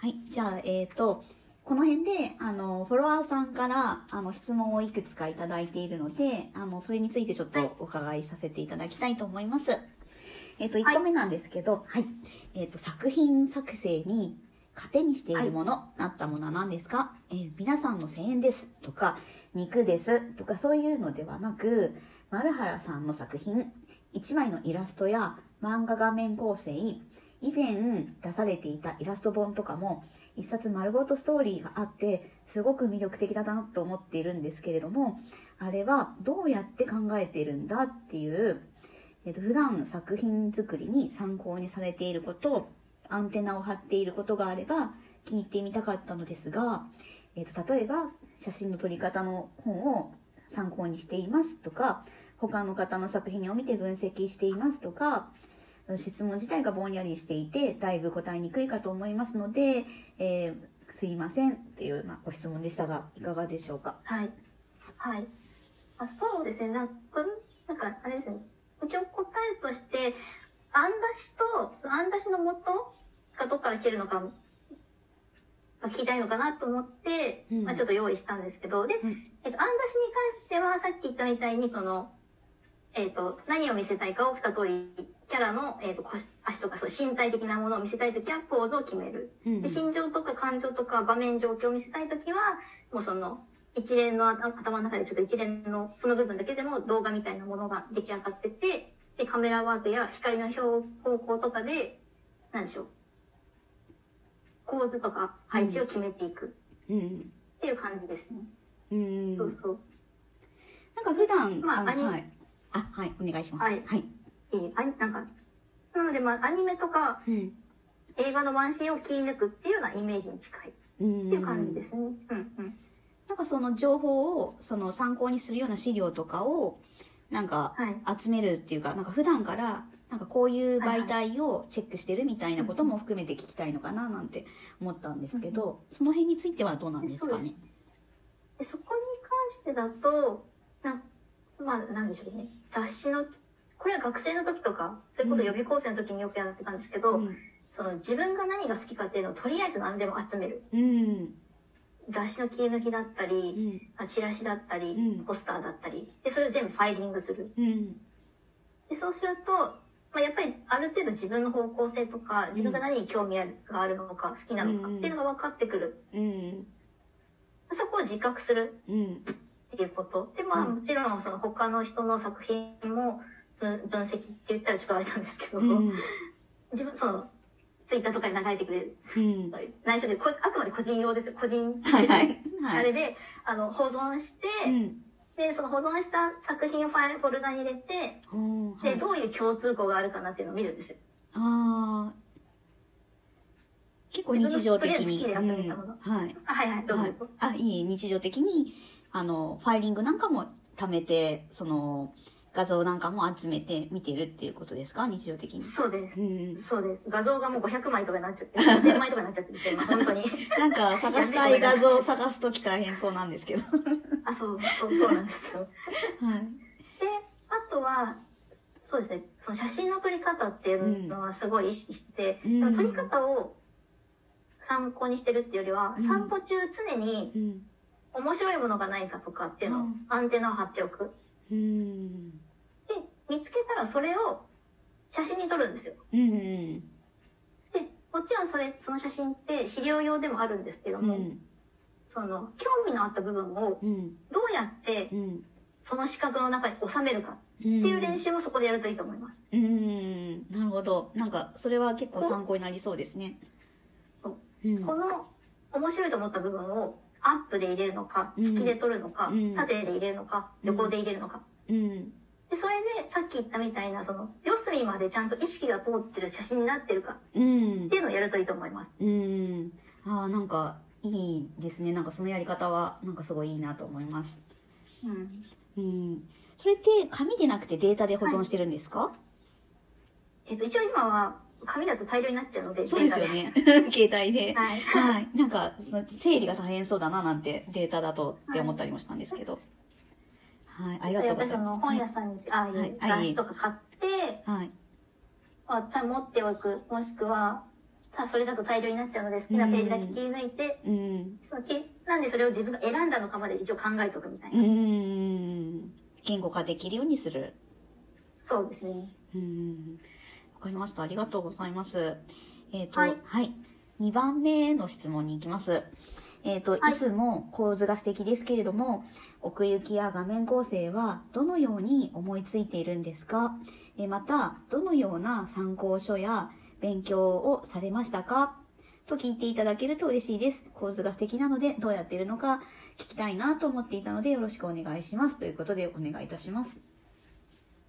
はい、じゃあ、えっ、と、この辺で、あの、フォロワーさんから、あの、質問をいくつかいただいているので、あの、それについてちょっとお伺いさせていただきたいと思います。えっ、と、1個目なんですけど、はい。えっ、と、作品作成に糧にしているもの、なったものは何ですか、えー皆さんの声援ですとか、肉ですとか、そういうのではなく、丸原さんの作品、1枚のイラストや漫画画面構成、以前出されていたイラスト本とかも一冊丸ごとストーリーがあってすごく魅力的だなと思っているんですけれどもあれはどうやって考えているんだっていう、えっと普段作品作りに参考にされていることアンテナを張っていることがあれば気に入ってみたかったのですが、えっと例えば写真の撮り方の本を参考にしていますとか他の方の作品を見て分析していますとか質問自体がぼんやりしていてだいぶ答えにくいかと思いますので、えーすいませんっていう、まあ、ご質問でしたがいかがでしょうか？はい。はい。あそうですね。なんか、なんかあれですね。一応答えとして、案出しと、その案出しの元がどっから来るのか、が聞きたいのかなと思って、うんまあちょっと用意したんですけど、で、うんえっと、案出しに関しては、さっき言ったみたいに、その、えっと、何を見せたいかを二通り、キャラの、えっと、腰足とか、そう身体的なものを見せたいときは、ポーズを決める。うんで心情とか感情とか場面状況を見せたいときは、もうその、一連の頭頭の中でちょっと一連のその部分だけでも動画みたいなものが出来上がってて、で、カメラワークや光の表方向とかで、なんでしょう。構図とか配置を決めていく。うん。っていう感じですね。うんそうそう。なんか普段、まあアニのはい。あはい。お願いします。はい。はいあなんか、なのでまあアニメとかうん映画のワンシーンを切り抜くっていうようなイメージに近いっうんていう感じですね。うんうん。なんかその情報をその参考にするような資料とかをなんかはい。集めるっていうかなんか普段からなんかこういう媒体をチェックしてるみたいなことも含めて聞きたいのかななんて思ったんですけど、その辺についてはどうなんですかね？でそこに関してだと、なまあ、なんでしょうね。雑誌の、これは学生の時とか、それこそ予備校生の時によくやってたんですけど、うん。その自分が何が好きかっていうのをとりあえず何でも集める。うん。雑誌の切り抜きだったうり、ん。あチラシだったり、うん。ポスターだったり、で、それを全部ファイリングする。うん。で、そうすると、まあ、やっぱりある程度自分の方向性とか、自分が何に興味があるのか、好きなのかっていうのが分かってくる。うん。そこを自覚するうん。っていうこと。で、まあうん。もちろんその他の人の作品も分分析って言ったらちょっとあれなんですけど、うん。自分、その、ツイッターとかに流れてくれる。うん。内緒で、こあくまで個人用ですよ。個人。はいはいはい。あれで、あの、保存して、うん。で、その保存した作品をファイル、フォルダに入れて、はい。どういう共通項があるかなっていうのを見るんですよ。あー。結構日常的に、はい。あ、はいはい、どうぞ。はい。あいい日常的にあのファイリングなんかも貯めてその画像なんかも集めて見てるっていうことですか？日常的に。そうですう。ん、そうです。画像がもう500枚とかになっちゃって、1000枚とかになっちゃってるんですよ、今本当に。なんか探したい画像を探すとき大変そうなんですけど。あ、そう、そう、そうなんですよ。はい。で、あとは、そうですね、その写真の撮り方っていうのはすごい意識してて、うん撮り方を参考にしてるっていうよりは、うん散歩中常にうん。面白いものがないかとかっていうのを、うんアンテナを張っておく。うん。で、見つけたらそれを写真に撮るんですよ。うん。で、もちろんそれ、その写真って資料用でもあるんですけども、うん。その、興味のあった部分をうん。どうやってうん。その四角の中に収めるかっていう練習もそこでやるといいと思います。うん。なるほど。なんかそれは結構参考になりそうですね。うん。この面白いと思った部分をアップで入れるのか、うん引きで撮るのか、うん縦で入れるのか、うん横で入れるのか。うん。で、それでさっき言ったみたいな、その、四隅までちゃんと意識が通ってる写真になってるかうんっていうのをやるといいと思います。うん。ああ、なんかいいですね。なんかそのやり方はなんかすごいいいなと思います。うん。うん。それって紙でなくてデータで保存してるんですか、えっと、一応今は紙だと大量になっちゃうので、そうですよデね。携帯で。はい。はい。なんか、その整理が大変そうだななんてデータだとって思ったりもしたんですけど。はい。ありがとやうございます。っぱりその本屋さんに、ああいうはい雑誌とか買って、はい。まあ、持っておく、もしくは、それだと大量になっちゃうので好きなページだけ切り抜いて、うん。そのきなんでそれを自分が選んだのかまで一応考えとくみたいな。うん。言語化できるようにする。そうですね。うん。わかりました。ありがとうございます。えっ、と、はいはい。2番目の質問に行きます。えっ、と、はいいつも構図が素敵ですけれども、奥行きや画面構成はどのように思いついているんですか？えーまた、どのような参考書や勉強をされましたか？と聞いていただけると嬉しいです。構図が素敵なので、どうやっているのか聞きたいなと思っていたので、よろしくお願いします。ということで、お願いいたします。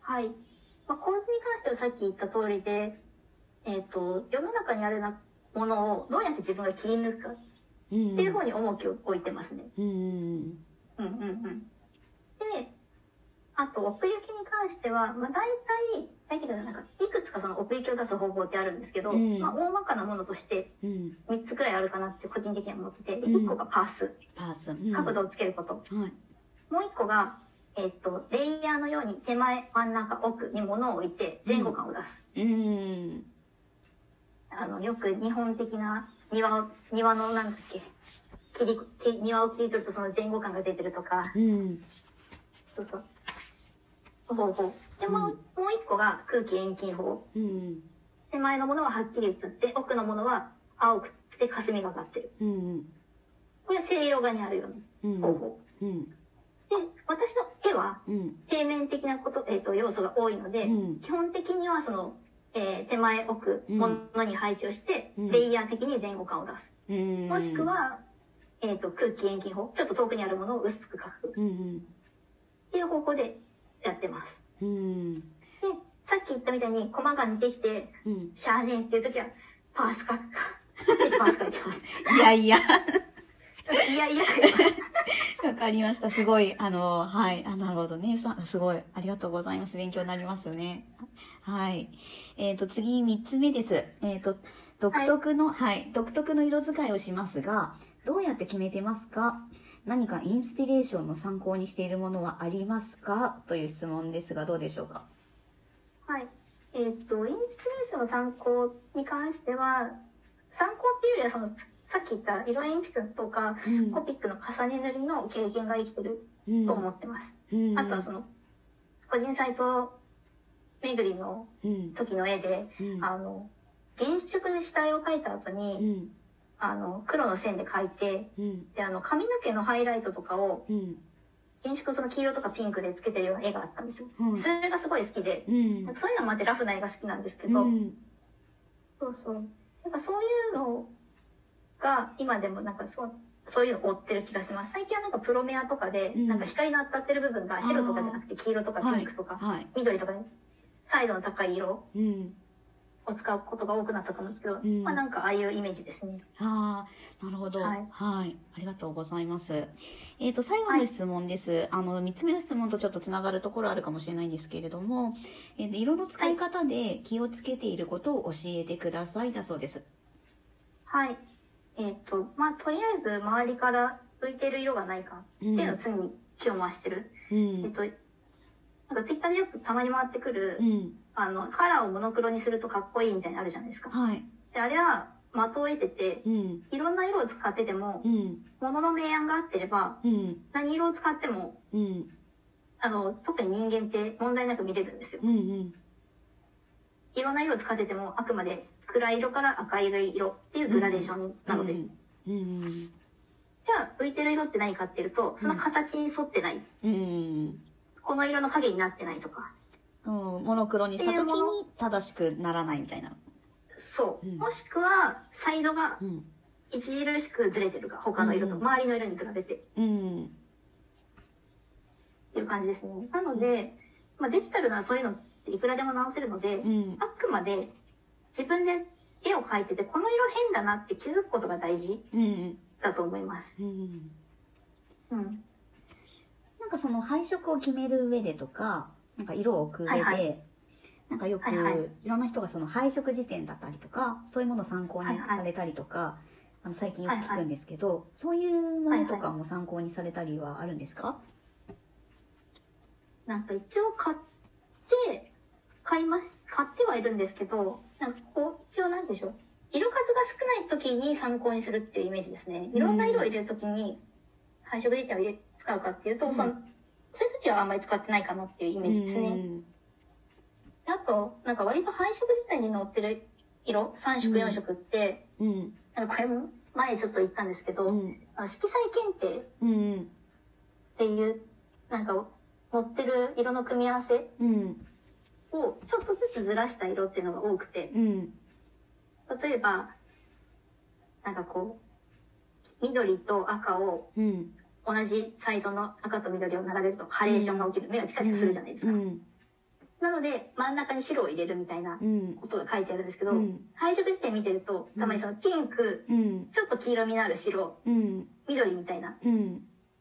はい。まあ、構図に関してはさっき言った通りで、えっ、と、世の中にあるなものをどうやって自分が切り抜くかっうん。ていう方に重きを置いてますね。うん。うんうんうん。で、あと奥行きに関しては、まあ、大体、大体なんか、いくつかその奥行きを出す方法ってあるんですけど、うんまあ、大まかなものとしてうん。3つくらいあるかなって個人的には思ってて、でうん1個がパース、パース。うん角度をつけること。はい。もう1個が、えっと、レイヤーのように手前、真ん中、奥に物を置いて前後感を出す。うん。あの、よく日本的な庭を、庭のなんだっけ、切り、庭を切り取るとその前後感が出てるとか、うん。そうそう。方法。で、もう、うんもう一個が空気遠近法。うん。手前のものははっきり映って、奥のものは青くて霞がかってる。うん。これは西洋画にあるよううん。な方法。うん。で、私の絵はうん。平面的なこと、えっ、と、要素が多いので、うん。基本的にはその、えー手前奥うんものに配置をして、うんレイヤー的に前後感を出す。うん。もしく、は、えっ、と、空気遠近法。ちょっと遠くにあるものを薄く描く。うん。っていう方法でやってます。うん。で、さっき言ったみたいに、コマが似てきて、うん。しゃあねえっていう時は、パース書くか。パース書いてます。いやいや。いやいや。わかりました。すごい、あの、はい。あ、なるほどね。さ、すごい。ありがとうございます。勉強になりますね。はい。えっ、と、次、三つ目です。えっ、と、独特の、はい、独特の色使いをしますが、どうやって決めてますか？何かインスピレーションの参考にしているものはありますか？という質問ですが、どうでしょうか？はい。えっ、と、インスピレーションの参考に関しては、参考っていうよりは、その、さっき言った色鉛筆とか、うんコピックの重ね塗りの経験が生きてるうんと思ってます。うんあとはその、個人サイト巡りのうん。時の絵で、うん。あの、原色で下絵を描いた後うに、ん。あの、黒の線で描いて、うん。で、あの、髪の毛のハイライトとかを、うん。原色その黄色とかピンクでつけてるような絵があったんですよ。うんそれがすごい好きで、うんなんかそういうのもあってラフな絵が好きなんですけど、うん。そうそう。なんかそういうのが今でもなんかそう、そういうのを追ってる気がします。最近はなんかプロメアとかで、うんなんか光の当たってる部分が白とかじゃなくて黄色とかピンクとか、はい。緑とかね、彩度の高い色うん。を使うことが多くなったと思うんですけど、んまあなんかああいうイメージですね。ああ、なるほど。ははいい。ありがとうございます。えっ、と、最後の質問です。あの、三つ目の質問とちょっとつながるところあるかもしれないんですけれども、えーと色の使い方で気をつけていることを教えてくださいだそうです。はい。えっ、と、まあとりあえず周りから浮いてる色がないかっていうのを常に気を回してる。うん。えっと、なんかツイッターでよくたまに回ってくる、うん。あの、カラーをモノクロにするとかっこいいみたいなのあるじゃないですか。はい。で、あれは的を得てて、うん。いろんな色を使っててもう、ん。物の明暗が合ってれば、うん。何色を使っても、うん。あの、特に人間って問題なく見れるんですよ。うん。うん。いろんな色を使ってても、あくまで暗い色から赤い色っていうグラデーションなので。うん。じゃあ、浮いてる色って何かっていうと、その形に沿ってない。うん。この色の影になってないとか。うん。モノクロにした時に正しくならないみたいな。そう。うんもしくは、サイドがうん。著しくずれてるか、他の色と、うん周りの色に比べて。うん。っていう感じですね。なので、まあ、デジタルならそういうのっていくらでも直せるので、うん。あくまで自分で絵を描いてて、この色変だなって気づくことが大事うん。だと思います。うん。うん。なんかその配色を決める上でとか、なんか色を置く上で、はいはいなんかよく、はいいはいろんな人がその配色辞典だったりとか、そういうものを参考にはいはいされたりとか、あの最近よく聞くんですけど、そういうものとかも参考にされたりはあるんですか、なんか一応買って、買いま、買ってはいるんですけど、なんかこう、一応なんでしょう。色数が少ない時に参考にするっていうイメージですね。いろんな色を入れる時に配色辞典を入れ使うかっていうと、うん。そのそういう時はあんまり使ってないかなっていうイメージですね。うん。あと、なんか割と配色辞典に載ってる色、3色うん。4色って、うん。なんかこれも前ちょっと言ったんですけど、うん。色彩検定うん。っていう、なんか載ってる色の組み合わせうんをちょっとずつずらした色っていうのが多くて、うん。例えば、なんかこう、緑と赤をうん。同じサイドの赤と緑を並べるとハレーションが起きる。目がチカチカするじゃないですか。うん。なので、真ん中に白を入れるみたいなうん。ことが書いてあるんですけど、うん。配色辞典見てると、たまにそのピンク、うん。ちょっと黄色みのある白、うん。緑みたいなうん